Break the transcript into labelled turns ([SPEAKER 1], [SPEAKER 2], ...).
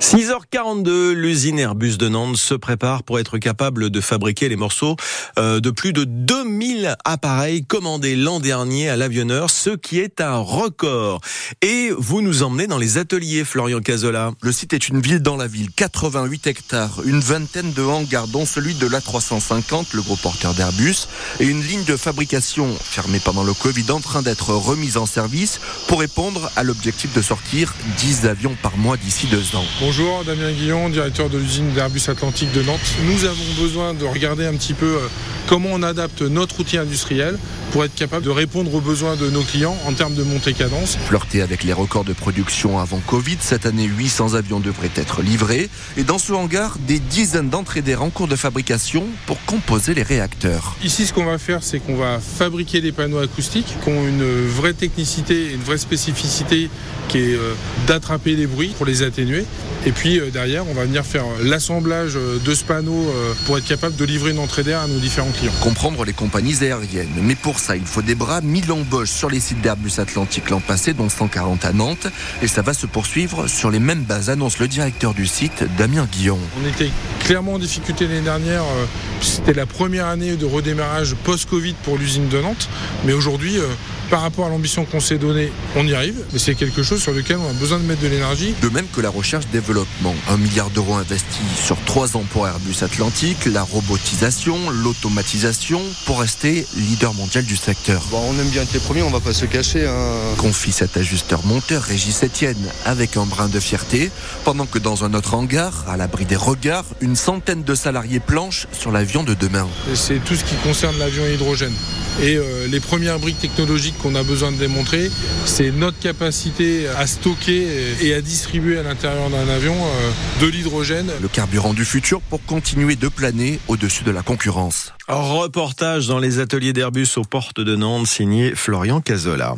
[SPEAKER 1] 6h42, l'usine Airbus de Nantes se prépare pour être capable de fabriquer les morceaux euh, de plus de 2000 appareils commandés l'an dernier à l'avionneur, ce qui est un record. Et vous nous emmenez dans les ateliers, Florian Cazola.
[SPEAKER 2] Le site est une ville dans la ville, 88 hectares, une vingtaine de hangars, dont celui de l'A350, le gros porteur d'Airbus, et une ligne de fabrication fermée pendant le Covid en train d'être remise en service pour répondre à l'objectif de sortir 10 avions par mois d'ici deux ans.
[SPEAKER 3] Bonjour, Damien Guillon, directeur de l'usine d'Airbus Atlantique de Nantes. Nous avons besoin de regarder un petit peu euh, comment on adapte notre outil industriel pour être capable de répondre aux besoins de nos clients en termes de montée cadence.
[SPEAKER 2] Flirter avec les records de production avant Covid, cette année 800 avions devraient être livrés et dans ce hangar, des dizaines d'entrées d'air en cours de fabrication pour composer les réacteurs.
[SPEAKER 3] Ici, ce qu'on va faire, c'est qu'on va fabriquer des panneaux acoustiques qui ont une vraie technicité, une vraie spécificité qui est euh, d'attraper les bruits pour les atténuer. Et puis euh, derrière, on va venir faire l'assemblage euh, de ce panneau pour être capable de livrer une entrée d'air à nos différents clients.
[SPEAKER 2] Comprendre les compagnies aériennes. Mais pour il faut des bras. 1000 embauches sur les sites d'Airbus Atlantique l'an passé, dont 140 à Nantes. Et ça va se poursuivre sur les mêmes bases, annonce le directeur du site, Damien Guillon.
[SPEAKER 3] On était clairement en difficulté l'année dernière. C'était la première année de redémarrage post-Covid pour l'usine de Nantes. Mais aujourd'hui, par rapport à l'ambition qu'on s'est donnée, on y arrive, mais c'est quelque chose sur lequel on a besoin de mettre de l'énergie.
[SPEAKER 2] De même que la recherche-développement. Un milliard d'euros investis sur trois ans pour Airbus Atlantique, la robotisation, l'automatisation, pour rester leader mondial du secteur.
[SPEAKER 4] Bon, on aime bien être les premiers, on va pas se cacher. Hein.
[SPEAKER 2] Confie cet ajusteur monteur Régis Etienne avec un brin de fierté, pendant que dans un autre hangar, à l'abri des regards, une centaine de salariés planchent sur l'avion de demain.
[SPEAKER 3] C'est tout ce qui concerne l'avion à hydrogène. Et euh, les premières briques technologiques qu'on a besoin de démontrer, c'est notre capacité à stocker et à distribuer à l'intérieur d'un avion euh, de l'hydrogène.
[SPEAKER 2] Le carburant du futur pour continuer de planer au-dessus de la concurrence.
[SPEAKER 1] Reportage dans les ateliers d'Airbus aux portes de Nantes, signé Florian Cazola.